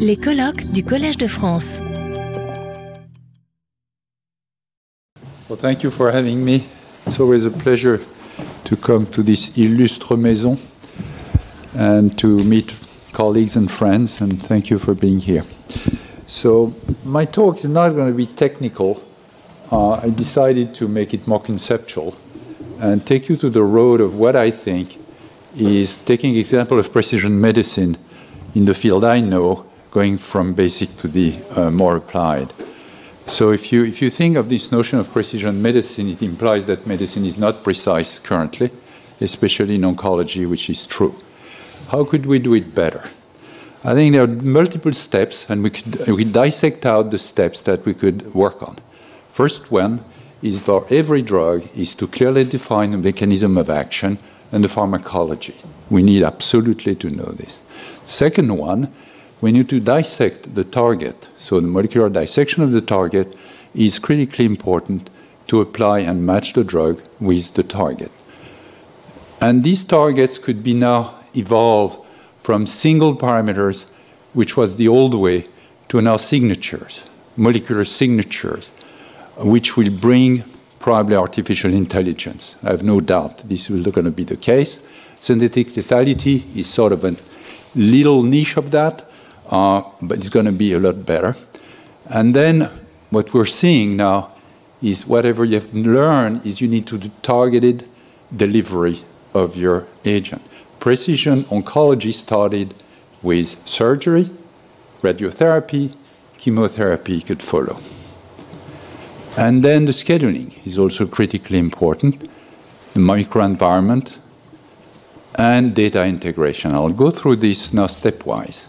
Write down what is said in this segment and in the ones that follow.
Les colloques du Collège de France. Well, thank you for having me. It's always a pleasure to come to this illustre maison and to meet colleagues and friends, and thank you for being here. So, my talk is not going to be technical. Uh, I decided to make it more conceptual and take you to the road of what I think is taking example of precision medicine in the field I know, going from basic to the uh, more applied. So if you if you think of this notion of precision medicine, it implies that medicine is not precise currently, especially in oncology, which is true. How could we do it better? I think there are multiple steps, and we could we dissect out the steps that we could work on. First one is for every drug is to clearly define the mechanism of action and the pharmacology. We need absolutely to know this. Second one, we need to dissect the target. So the molecular dissection of the target is critically important to apply and match the drug with the target. And these targets could be now evolved from single parameters, which was the old way, to now signatures, molecular signatures, which will bring probably artificial intelligence. I have no doubt this is going to be the case. Synthetic lethality is sort of a little niche of that, uh, but it's going to be a lot better. And then what we're seeing now is whatever you have learned is you need to do targeted delivery of your agent. Precision oncology started with surgery, radiotherapy, chemotherapy could follow. And then the scheduling is also critically important, the microenvironment, and data integration. I'll go through this now stepwise.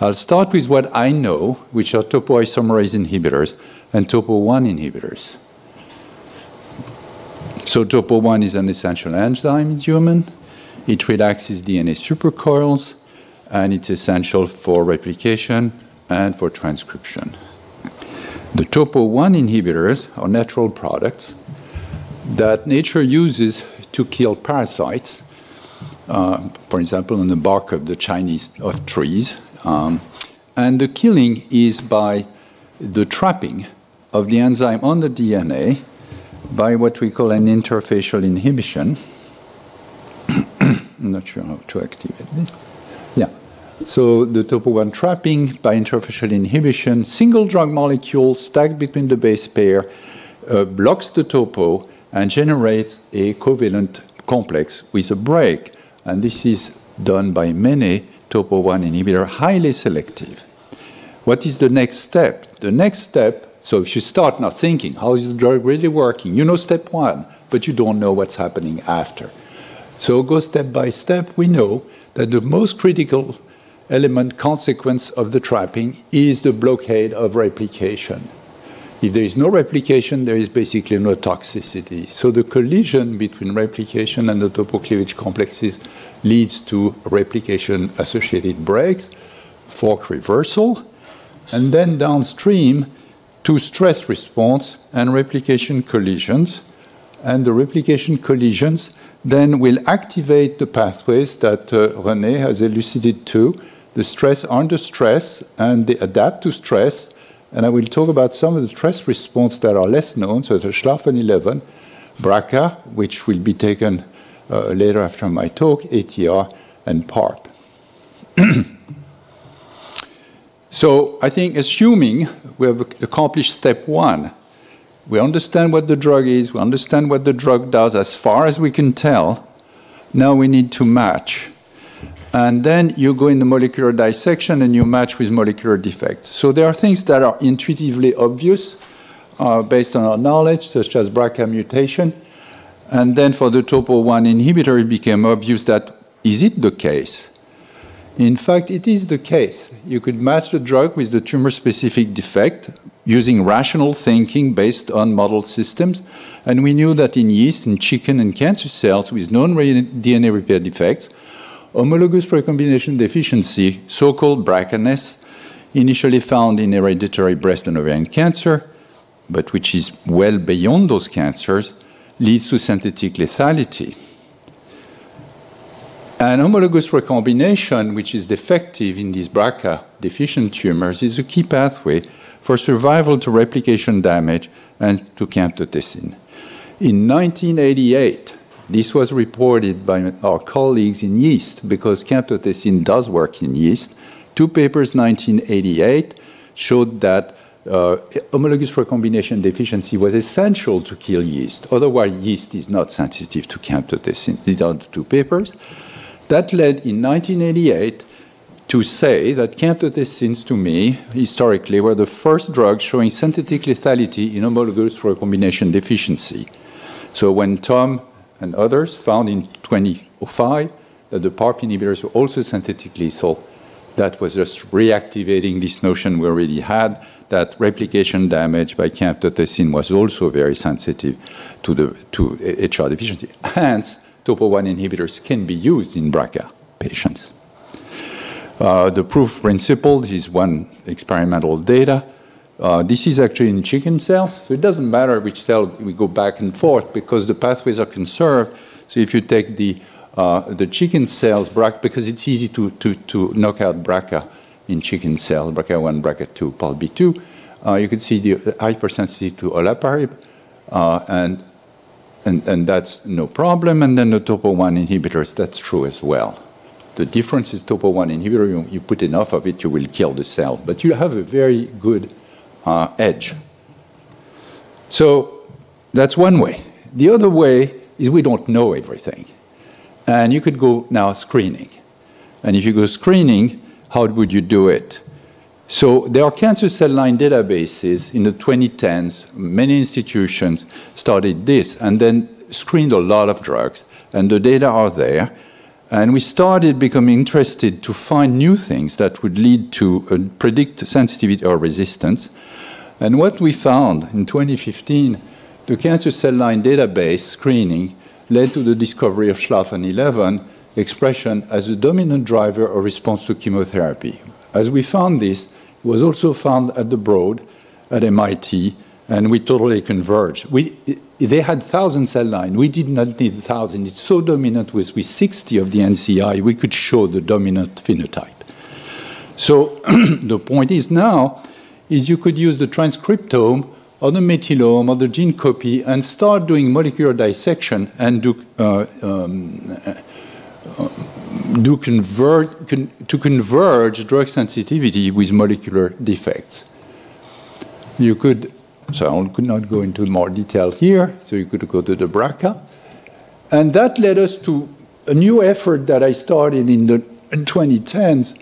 I'll start with what I know, which are topo topoisomerase inhibitors and topo1 inhibitors. So topo1 is an essential enzyme in human. It relaxes DNA supercoils, and it's essential for replication and for transcription. The topo1 inhibitors are natural products that nature uses to kill parasites uh, for example, on the bark of the Chinese of trees. Um, and the killing is by the trapping of the enzyme on the DNA by what we call an interfacial inhibition. I'm not sure how to activate this. So the topo1 trapping by interfacial inhibition, single drug molecule stacked between the base pair, uh, blocks the topo and generates a covalent complex with a break and this is done by many topo1 inhibitor, highly selective. What is the next step? The next step, so if you start now thinking, how is the drug really working? You know step one, but you don't know what's happening after. So go step by step. We know that the most critical element consequence of the trapping is the blockade of replication. If there is no replication, there is basically no toxicity. So the collision between replication and the topocleavage complexes leads to replication associated breaks, fork reversal, and then downstream to stress response and replication collisions. And the replication collisions then will activate the pathways that uh, René has elucidated to, the stress under stress, and they adapt to stress. And I will talk about some of the stress response that are less known, so the Schlafen 11, BRCA, which will be taken uh, later after my talk, ATR, and PARP. so I think assuming we have accomplished step one, we understand what the drug is, we understand what the drug does as far as we can tell, now we need to match and then you go in the molecular dissection and you match with molecular defects. So there are things that are intuitively obvious uh, based on our knowledge, such as BRCA mutation. And then for the topo1 inhibitor, it became obvious that is it the case? In fact, it is the case. You could match the drug with the tumor specific defect using rational thinking based on model systems. And we knew that in yeast, in chicken, and cancer cells with known DNA repair defects, homologous recombination deficiency, so-called BRCAness, initially found in hereditary breast and ovarian cancer, but which is well beyond those cancers, leads to synthetic lethality. And homologous recombination, which is defective in these BRCA deficient tumors, is a key pathway for survival to replication damage and to camptothecin. In 1988, this was reported by our colleagues in yeast because camptothecin does work in yeast. Two papers, 1988, showed that uh, homologous recombination deficiency was essential to kill yeast. Otherwise, yeast is not sensitive to camptothecin. These are the two papers. That led in 1988 to say that camptothecins, to me, historically, were the first drugs showing synthetic lethality in homologous recombination deficiency. So when Tom and others found in 2005 that the PARP inhibitors were also synthetically lethal, that was just reactivating this notion we already had that replication damage by camptothecin was also very sensitive to the to HR deficiency. Hence, topo-1 inhibitors can be used in BRCA patients. Uh, the proof principle, is one experimental data. Uh, this is actually in chicken cells, so it doesn't matter which cell we go back and forth because the pathways are conserved. So if you take the uh, chicken cells, because it's easy to, knock out BRCA in chicken cells, BRCA1, BRCA2, PALB2, uh, you can see the hypersensitivity to olaparib, and, that's no problem. And then the topo-1 inhibitors, that's true as well. The difference is topo-1 inhibitor, you, put enough of it, you will kill the cell. But you have a very good uh, edge. So that's one way. The other way is we don't know everything. And you could go now screening. And if you go screening, how would you do it? So there are cancer cell line databases in the 2010s. Many institutions started this and then screened a lot of drugs, and the data are there. And we started becoming interested to find new things that would lead to predict sensitivity or resistance. And what we found in 2015, the cancer cell line database screening led to the discovery of SLFN11 expression as a dominant driver of response to chemotherapy. As we found this, it was also found at the Broad at MIT, and we totally converged. We, they had 1,000 cell lines. We did not need 1,000. It's so dominant with, with 60 of the NCI, we could show the dominant phenotype. So the point is now is you could use the transcriptome or the methylome or the gene copy and start doing molecular dissection and do, uh, um, uh, do convert, con to converge drug sensitivity with molecular defects. You could, so I could not go into more detail here, so you could go to the BRCA. And that led us to a new effort that I started in the in 2010s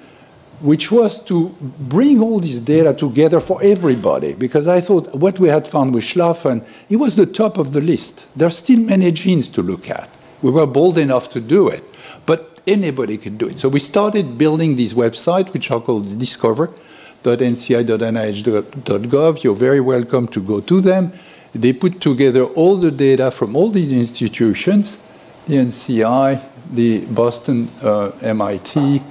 which was to bring all this data together for everybody, because I thought what we had found with Schlafen, it was the top of the list. There are still many genes to look at. We were bold enough to do it, but anybody can do it. So we started building this website, which are called discover.nci.nih.gov. You're very welcome to go to them. They put together all the data from all these institutions, the NCI, the Boston uh, MIT,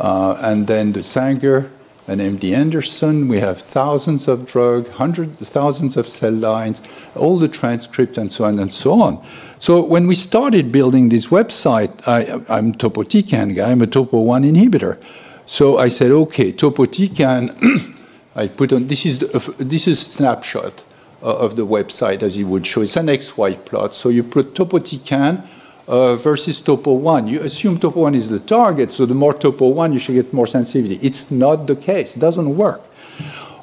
Uh, and then the Sanger and MD Anderson, we have thousands of drugs, hundreds, thousands of cell lines, all the transcripts, and so on and so on. So when we started building this website, I, am topotecan guy, I'm a topo one inhibitor. So I said, okay, topotecan. I put on this is the, uh, this is snapshot uh, of the website as it would show. It's an XY plot. So you put topotecan uh, versus topo 1. You assume topo 1 is the target, so the more topo 1, you should get more sensitivity. It's not the case. It doesn't work.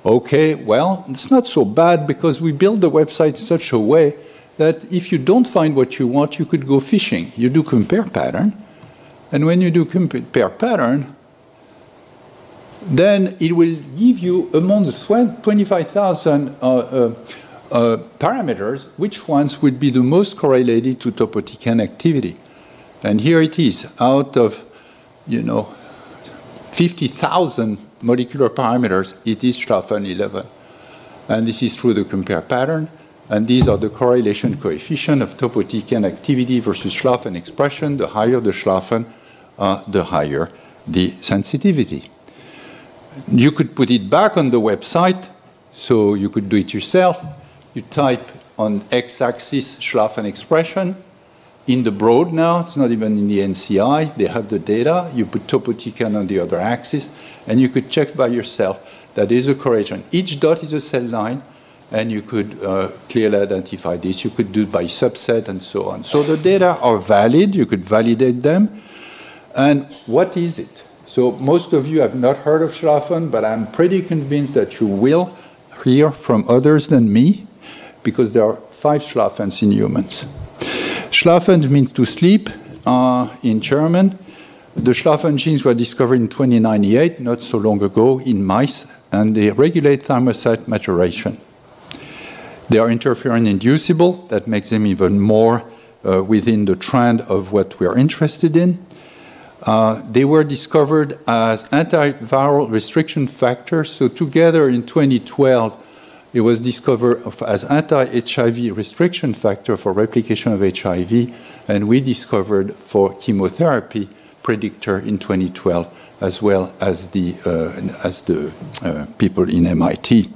Okay, well, it's not so bad because we build the website in such a way that if you don't find what you want, you could go fishing. You do compare pattern, and when you do compare pattern, then it will give you among the 25,000 uh, uh, uh, parameters, which ones would be the most correlated to topotecan activity. And here it is, out of, you know, 50,000 molecular parameters, it is Schlafen 11. And this is through the compare pattern. And these are the correlation coefficient of topotecan activity versus Schlafen expression. The higher the Schlafen, uh, the higher the sensitivity. You could put it back on the website, so you could do it yourself you type on x-axis Schlafen expression, in the broad now, it's not even in the NCI, they have the data. You put topotecan on the other axis, and you could check by yourself that is a correlation. Each dot is a cell line, and you could uh, clearly identify this. You could do it by subset and so on. So the data are valid, you could validate them. And what is it? So most of you have not heard of Schlafen, but I'm pretty convinced that you will hear from others than me, because there are five Schlafens in humans. Schlafen means to sleep uh, in German. The Schlafen genes were discovered in 2098, not so long ago, in mice, and they regulate thymocyte maturation. They are interferon inducible, that makes them even more uh, within the trend of what we are interested in. Uh, they were discovered as antiviral restriction factors. So, together in 2012, it was discovered as anti-HIV restriction factor for replication of HIV, and we discovered for chemotherapy predictor in 2012, as well as the uh, as the uh, people in MIT.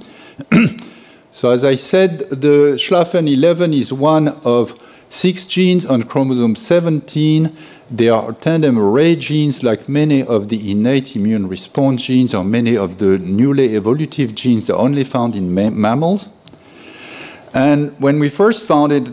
so, as I said, the Schlafen 11 is one of six genes on chromosome 17 they are tandem array genes like many of the innate immune response genes or many of the newly evolutive genes that are only found in ma mammals. And when we first found it,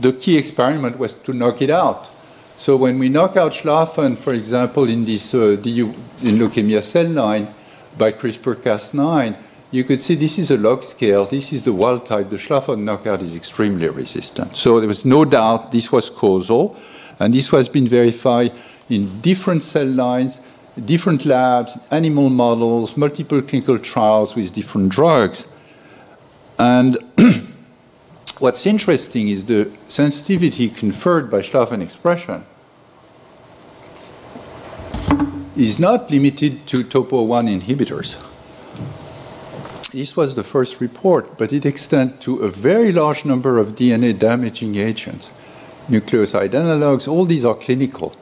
the key experiment was to knock it out. So when we knock out Schlafen, for example, in this uh, in leukemia cell line by CRISPR-Cas9, you could see this is a log scale. This is the wild type. The Schlafen knockout is extremely resistant. So there was no doubt this was causal. And this has been verified in different cell lines, different labs, animal models, multiple clinical trials with different drugs. And what's interesting is the sensitivity conferred by Schlafen expression is not limited to topo1 inhibitors. This was the first report, but it extends to a very large number of DNA damaging agents nucleoside analogs, all these are clinical.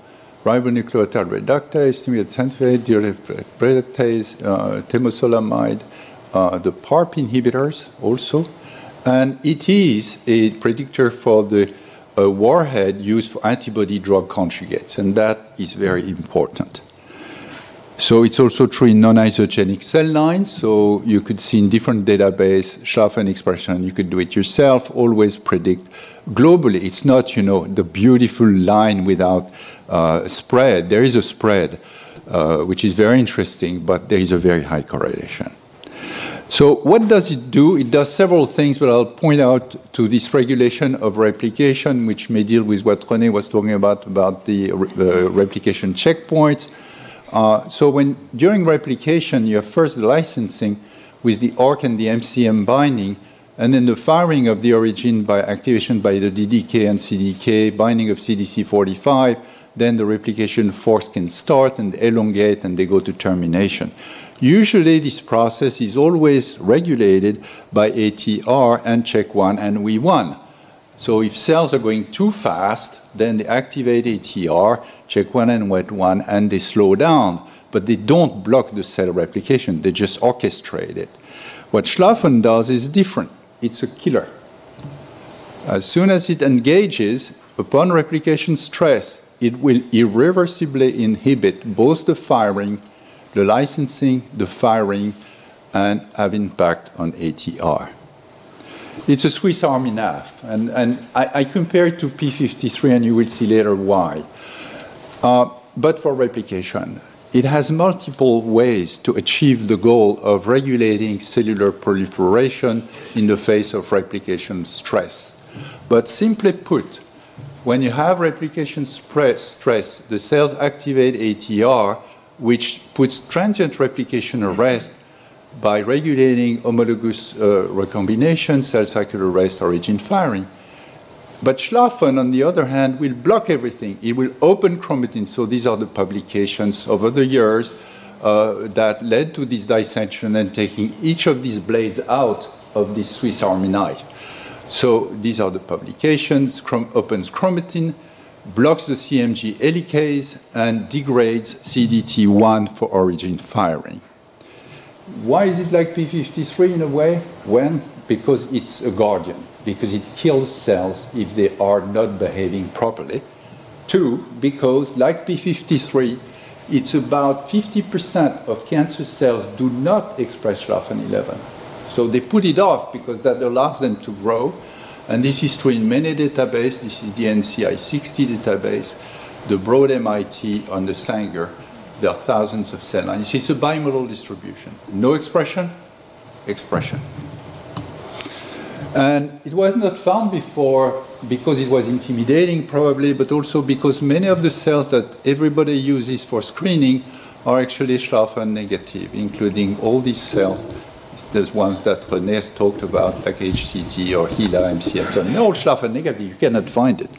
Ribonucleotide reductase, thiomethamphetamine, reductase, uh, temozolomide, uh, the PARP inhibitors also. And it is a predictor for the uh, warhead used for antibody drug conjugates, and that is very important. So it's also true in non-isogenic cell lines. So you could see in different database Schlafen expression. You could do it yourself. Always predict globally. It's not, you know, the beautiful line without uh, spread. There is a spread, uh, which is very interesting, but there is a very high correlation. So what does it do? It does several things, but I'll point out to this regulation of replication, which may deal with what René was talking about, about the uh, replication checkpoints. Uh, so when during replication, you have first the licensing with the ORC and the MCM binding, and then the firing of the origin by activation by the DDK and CDK, binding of CDC45, then the replication force can start and elongate and they go to termination. Usually this process is always regulated by ATR and CHEK1 and WEE1. So if cells are going too fast, then they activate ATR, CHEK1 and WEE1, and they slow down. But they don't block the cell replication, they just orchestrate it. What Schlafen does is different. It's a killer. As soon as it engages, upon replication stress, it will irreversibly inhibit both the firing, the licensing, the firing, and have impact on ATR. It's a Swiss Army knife, and, and I, I, compare it to P53, and you will see later why. Uh, but for replication, it has multiple ways to achieve the goal of regulating cellular proliferation in the face of replication stress. But simply put, when you have replication stress, the cells activate ATR, which puts transient replication arrest by regulating homologous uh, recombination, cell cycle arrest, origin firing. But Schlafen, on the other hand, will block everything. It will open chromatin. So these are the publications over the years uh, that led to this dissection and taking each of these blades out of this Swiss Army knife. So these are the publications, Chrom opens chromatin, blocks the CMG helicase, and degrades CDT1 for origin firing. Why is it like P53 in a way? When? Because it's a guardian. because it kills cells if they are not behaving properly. Two, because like P53, it's about 50% of cancer cells do not express SLFN 11. So they put it off because that allows them to grow. And this is true in many databases. This is the NCI 60 database, the Broad MIT and the Sanger. There are thousands of cell lines. It's a bimodal distribution. No expression, expression. And it was not found before because it was intimidating, probably, but also because many of the cells that everybody uses for screening are actually SLFN negative, including all these cells, the ones that René has talked about, like HCT or HeLa, MCF. So, all SLFN negative, you cannot find it.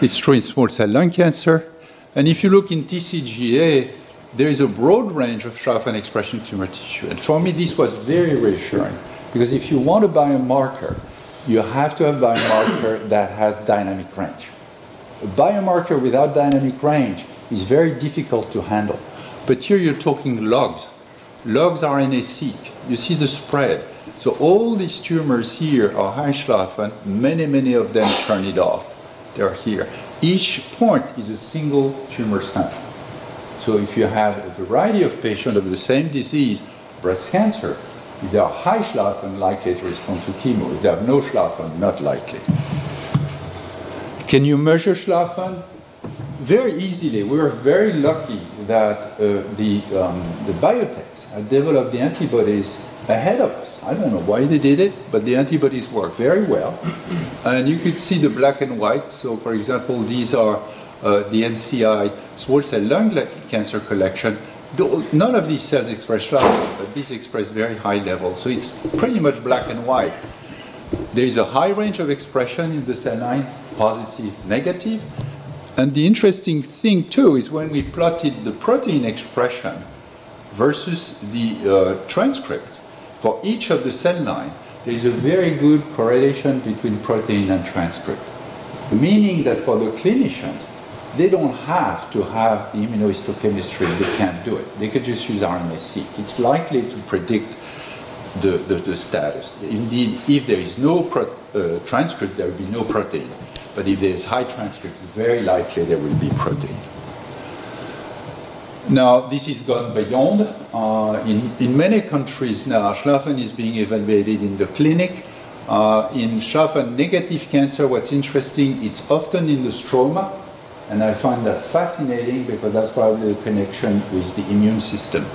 It's true in small cell lung cancer. And if you look in TCGA, there is a broad range of SLFN expression tumor tissue. And for me, this was very reassuring because if you want a biomarker, you have to have a biomarker that has dynamic range. A biomarker without dynamic range is very difficult to handle. But here you're talking logs. Logs are RNA-seq. You see the spread. So all these tumors here are high SLFN. Many, many of them turn it off. They're here. Each point is a single tumor sample. So if you have a variety of patients of the same disease, breast cancer, if they are high SLFN, likely to respond to chemo. If they have no SLFN, not likely. Can you measure SLFN? Very easily. We were very lucky that uh, the, um, the biotechs developed the antibodies ahead of us. I don't know why they did it, but the antibodies work very well. And you could see the black and white. So, for example, these are uh, the NCI small cell lung cancer collection none of these cells express SLFN, but these express very high levels. So it's pretty much black and white. There is a high range of expression in the cell line, positive, negative. And the interesting thing, too, is when we plotted the protein expression versus the uh, transcript for each of the cell line, there is a very good correlation between protein and transcript. Meaning that for the clinicians, they don't have to have the immunohistochemistry. They can't do it. They could just use RNA-seq. It's likely to predict the, the, the, status. Indeed, if there is no uh, transcript, there will be no protein. But if there is high transcript, very likely there will be protein. Now, this has gone beyond. Uh, in, in many countries now, SLFN is being evaluated in the clinic. Uh, in SLFN negative cancer, what's interesting, it's often in the stroma, and I find that fascinating because that's probably the connection with the immune system.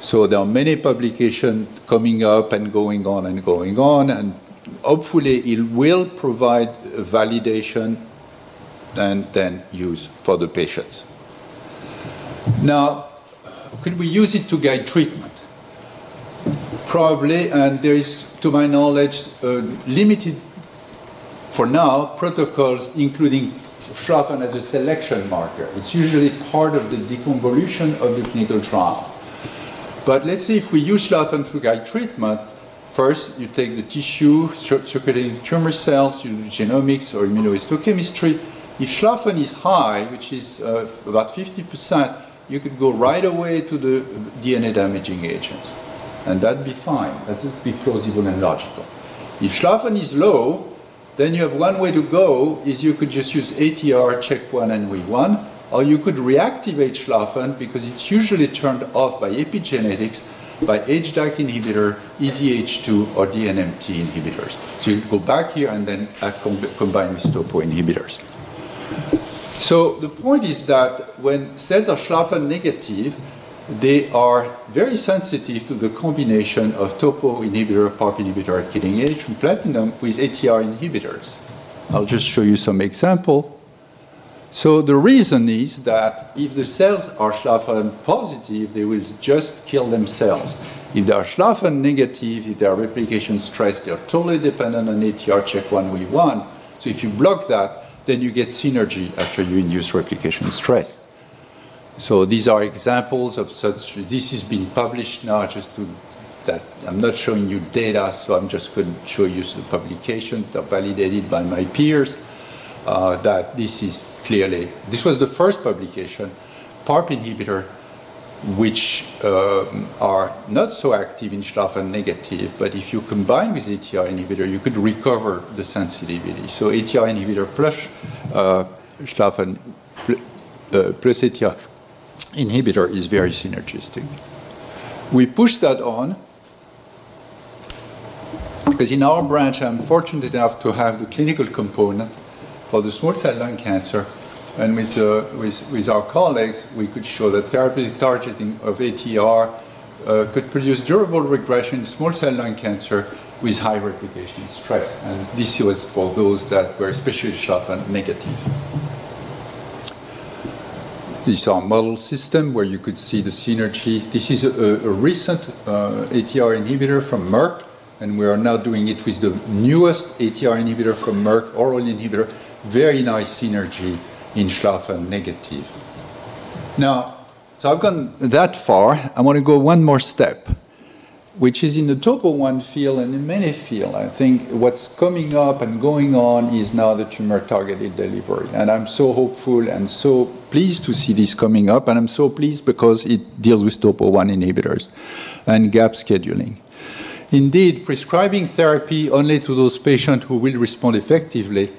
So there are many publications coming up and going on and going on, and hopefully it will provide validation and then use for the patients. Now, could we use it to guide treatment? Probably, and there is, to my knowledge, limited for now, protocols including SLFN as a selection marker. It's usually part of the deconvolution of the clinical trial. But let's see if we use SLFN to guide treatment. First, you take the tissue, circulating tumor cells, you do genomics or immunohistochemistry. If SLFN is high, which is uh, about 50%, you could go right away to the DNA damaging agents. And that'd be fine. That'd be plausible and logical. If SLFN is low, then you have one way to go is you could just use ATR, CHEK1 and WEE1, or you could reactivate SLFN because it's usually turned off by epigenetics by HDAC inhibitor, EZH2, or DNMT inhibitors. So you go back here and then combine with topo inhibitors. So the point is that when cells are SLFN negative, they are very sensitive to the combination of topo inhibitor, PARP inhibitor, killing agent, and platinum with ATR inhibitors. I'll just show you some example. So the reason is that if the cells are SLFN positive, they will just kill themselves. If they are SLFN negative, if they are replication stressed, they are totally dependent on ATR CHEK1 WEE1. So if you block that, then you get synergy after you induce replication stress. So these are examples of such. This has been published now just to that I'm not showing you data, so I'm just going to show you the publications that are validated by my peers. Uh, that this is clearly this was the first publication. PARP inhibitor which um, are not so active in Schlafen negative, but if you combine with ATR inhibitor, you could recover the sensitivity. So ATR inhibitor plus uh, Schlafen uh, plus ATR inhibitor is very synergistic. We push that on because in our branch, I'm fortunate enough to have the clinical component for the small cell lung cancer and with, uh, with, with our colleagues, we could show that therapeutic targeting of ATR uh, could produce durable regression in small cell lung cancer with high replication stress. And this was for those that were especially Schlafen negative. This is our model system where you could see the synergy. This is a, a recent uh, ATR inhibitor from Merck, and we are now doing it with the newest ATR inhibitor from Merck, oral inhibitor. Very nice synergy in Schlafen negative. Now, so I've gone that far. I want to go one more step, which is in the topo 1 field and in many fields. I think what's coming up and going on is now the tumor targeted delivery. And I'm so hopeful and so pleased to see this coming up. And I'm so pleased because it deals with topo 1 inhibitors and gap scheduling. Indeed, prescribing therapy only to those patients who will respond effectively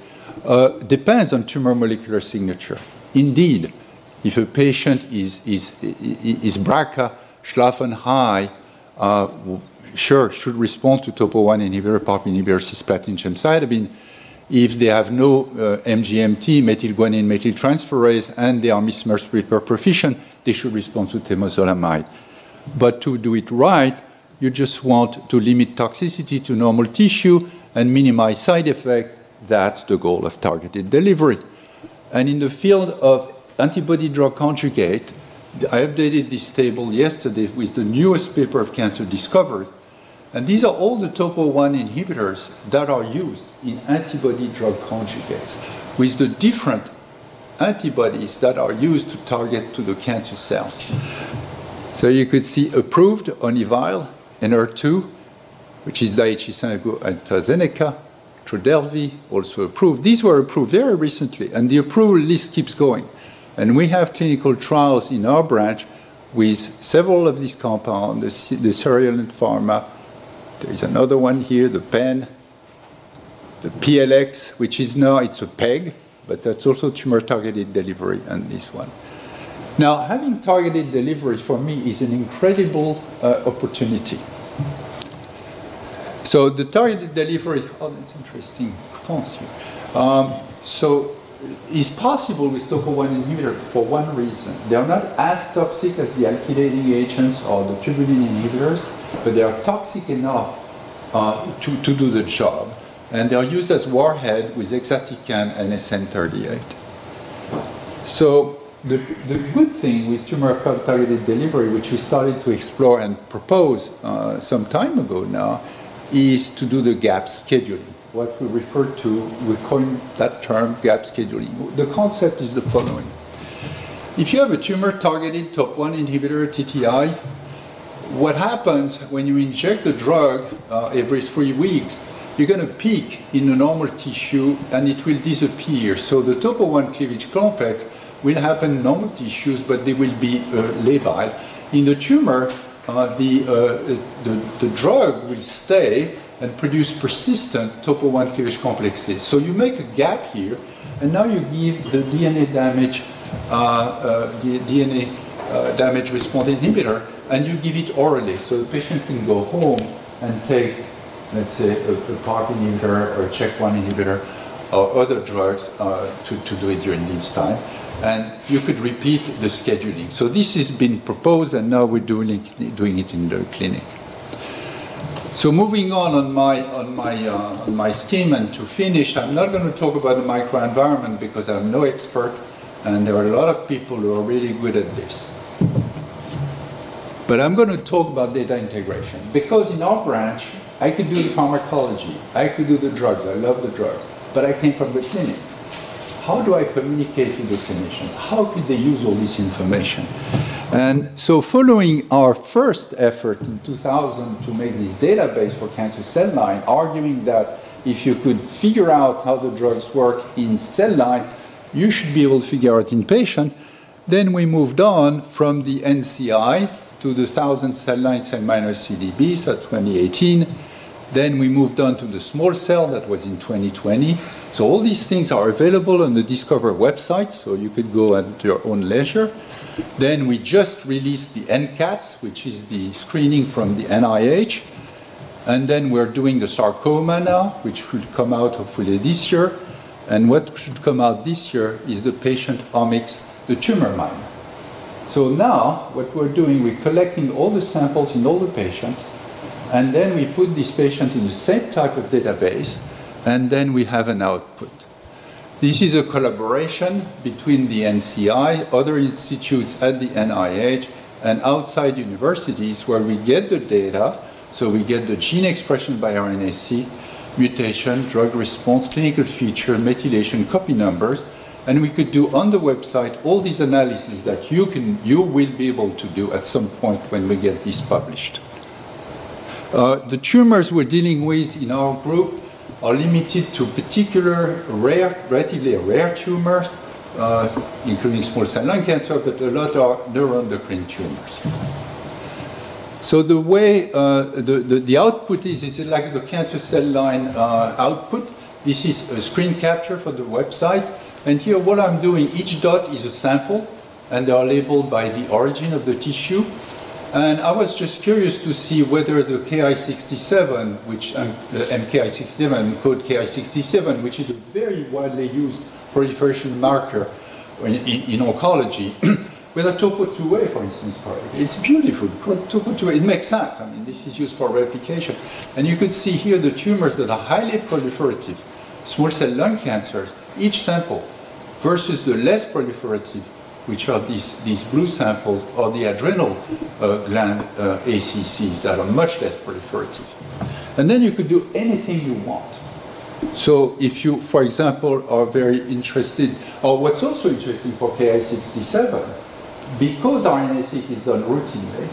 depends on tumor molecular signature. Indeed, if a patient is, is, is BRCA, Schlafen high, uh, sure, should respond to topo 1 inhibitor, PARP inhibitor, cisplatin, gemcitabine. If they have no uh, MGMT, methylguanine methyltransferase, and they are mismatch repair proficient, they should respond to temozolomide. But to do it right, you just want to limit toxicity to normal tissue and minimize side effect that's the goal of targeted delivery. And in the field of antibody drug conjugate, I updated this table yesterday with the newest paper of cancer Discovery. And these are all the topo 1 inhibitors that are used in antibody drug conjugates with the different antibodies that are used to target to the cancer cells. So you could see approved Onivyde, Enhertu, which is Daiichi Sankyo and AstraZeneca, Trodelvy, also approved. These were approved very recently, and the approval list keeps going. And we have clinical trials in our branch with several of these compounds, the, the Pharma. There is another one here, the PEN, the PLX, which is now, it's a PEG, but that's also tumor-targeted delivery, and this one. Now, having targeted delivery for me is an incredible uh, opportunity. So the targeted delivery, oh, that's interesting. Um, so is possible with topo 1 inhibitor for one reason. They are not as toxic as the alkylating agents or the tubulin inhibitors, but they are toxic enough uh, to, to do the job. And they are used as warhead with exatecan and SN38. So the, the good thing with tumor targeted delivery, which we started to explore and propose uh, some time ago now, is to do the gap scheduling. What we refer to, we call that term gap scheduling. The concept is the following. If you have a tumor-targeted TOP1 inhibitor, TTI, what happens when you inject the drug uh, every three weeks, you're going to peak in the normal tissue and it will disappear. So the topo-1 cleavage complex will happen in normal tissues, but they will be uh, labile. In the tumor, the, uh, the, the drug will stay and produce persistent topo 1 cleavage complexes. So you make a gap here, and now you give the DNA damage, uh, uh, the DNA uh, damage response inhibitor, and you give it orally. So the patient can go home and take, let's say, a, a PARP inhibitor or a CHEK1 inhibitor or other drugs uh, to, to do it during this time and you could repeat the scheduling. So this has been proposed, and now we're doing, doing it in the clinic. So moving on on my, on, my, uh, on my scheme, and to finish, I'm not going to talk about the microenvironment because I'm no expert, and there are a lot of people who are really good at this. But I'm going to talk about data integration because in our branch, I could do the pharmacology, I could do the drugs, I love the drugs, but I came from the clinic how do I communicate with the clinicians? How could they use all this information? And so following our first effort in 2000 to make this database for cancer cell line, arguing that if you could figure out how the drugs work in cell line, you should be able to figure out in patient, Then we moved on from the NCI to the 1000 cell line CellMiner CDBs at 2018. Then we moved on to the small cell that was in 2020. So all these things are available on the Discover website, so you could go at your own leisure. Then we just released the NCATS, which is the screening from the NIH. And then we're doing the sarcoma now, which should come out hopefully this year. And what should come out this year is the patient omics, the tumor mine. So now what we're doing, we're collecting all the samples in all the patients, and then we put these patients in the same type of database, and then we have an output. This is a collaboration between the NCI, other institutes at the NIH, and outside universities where we get the data, so we get the gene expression by RNA-seq, mutation, drug response, clinical feature, methylation, copy numbers, and we could do on the website all these analyses that you can, you will be able to do at some point when we get this published. Uh, the tumors we're dealing with in our group are limited to particular rare, relatively rare tumors, uh, including small cell lung cancer, but a lot are neuroendocrine tumors. So the way uh, the, the, the, output is, is like the cancer cell line uh, output. This is a screen capture for the website. And here what I'm doing, each dot is a sample, and they are labeled by the origin of the tissue. And I was just curious to see whether the Ki67, which um, the MKI67 code Ki67, which is a very widely used proliferation marker in, in, in oncology, a topo2A, for instance, it's beautiful. Topo2A, it makes sense. I mean, this is used for replication. And you could see here the tumors that are highly proliferative, small cell lung cancers, each sample, versus the less proliferative, which are these, these blue samples, or the adrenal uh, gland uh, ACCs that are much less proliferative. And then you could do anything you want. So if you, for example, are very interested, or what's also interesting for Ki67 because RNA-seq is done routinely,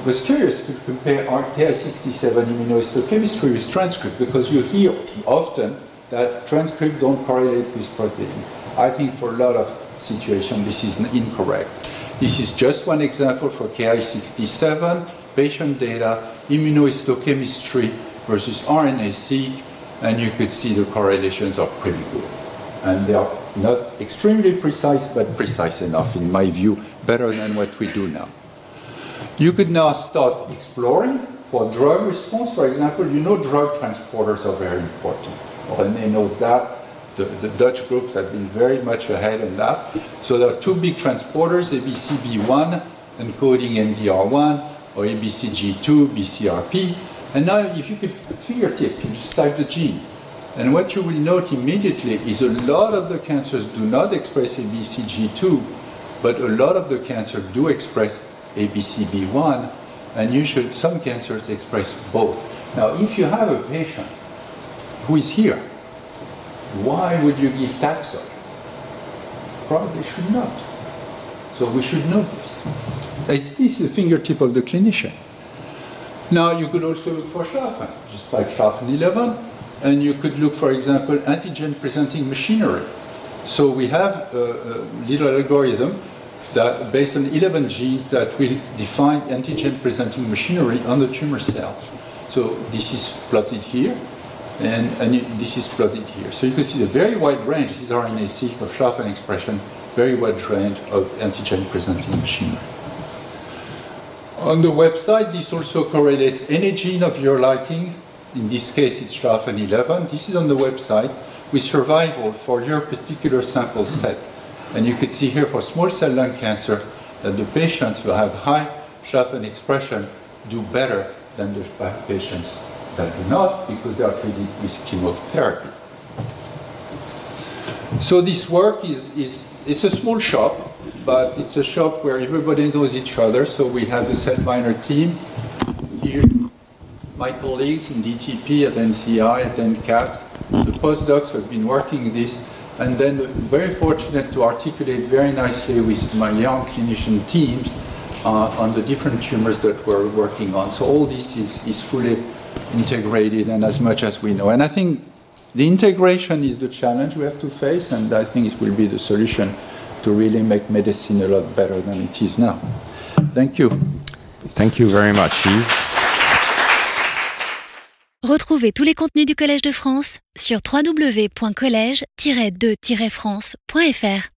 I was curious to compare Ki67 immunohistochemistry with transcript because you hear often that transcript don't correlate with protein. I think for a lot of situations this is incorrect. This is just one example for Ki67, patient data, immunohistochemistry versus RNA-seq, and you could see the correlations are pretty good. And they are not extremely precise, but precise enough, in my view, better than what we do now. You could now start exploring for drug response. For example, you know drug transporters are very important. René knows that. The, the, Dutch groups have been very much ahead on that. So there are two big transporters, ABCB1 encoding MDR1 or ABCG2, BCRP. And now if you could fingertip, you just type the gene. And what you will note immediately is a lot of the cancers do not express ABCG2, but a lot of the cancers do express ABCB1, and usually some cancers express both. Now, if you have a patient who is here, why would you give Taxol? Probably should not. So we should know this. It's, this is the fingertip of the clinician. Now, you could also look for Schlafen, just like Schlafen 11, and you could look, for example, antigen presenting machinery. So we have a, a little algorithm that based on 11 genes that will define antigen presenting machinery on the tumor cell. So this is plotted here, and, and this is plotted here. So you can see the very wide range, this is RNA-seq of Schlafen expression, very wide range of antigen presenting machinery. On the website, this also correlates any gene of your liking in this case it's Schlafen 11. This is on the website with survival for your particular sample set. And you can see here for small cell lung cancer that the patients who have high Schlafen expression do better than the patients that do not because they are treated with chemotherapy. So this work is, is it's a small shop, but it's a shop where everybody knows each other. So we have the CellMiner team here my colleagues in DTP, at NCI, at NCAT, the postdocs who have been working this, and then very fortunate to articulate very nicely with my young clinician teams uh, on the different tumors that we're working on. So all this is, is fully integrated and as much as we know. And I think the integration is the challenge we have to face, and I think it will be the solution to really make medicine a lot better than it is now. Thank you. Thank you very much, Yves. Retrouvez tous les contenus du Collège de France sur www.college-de-france.fr.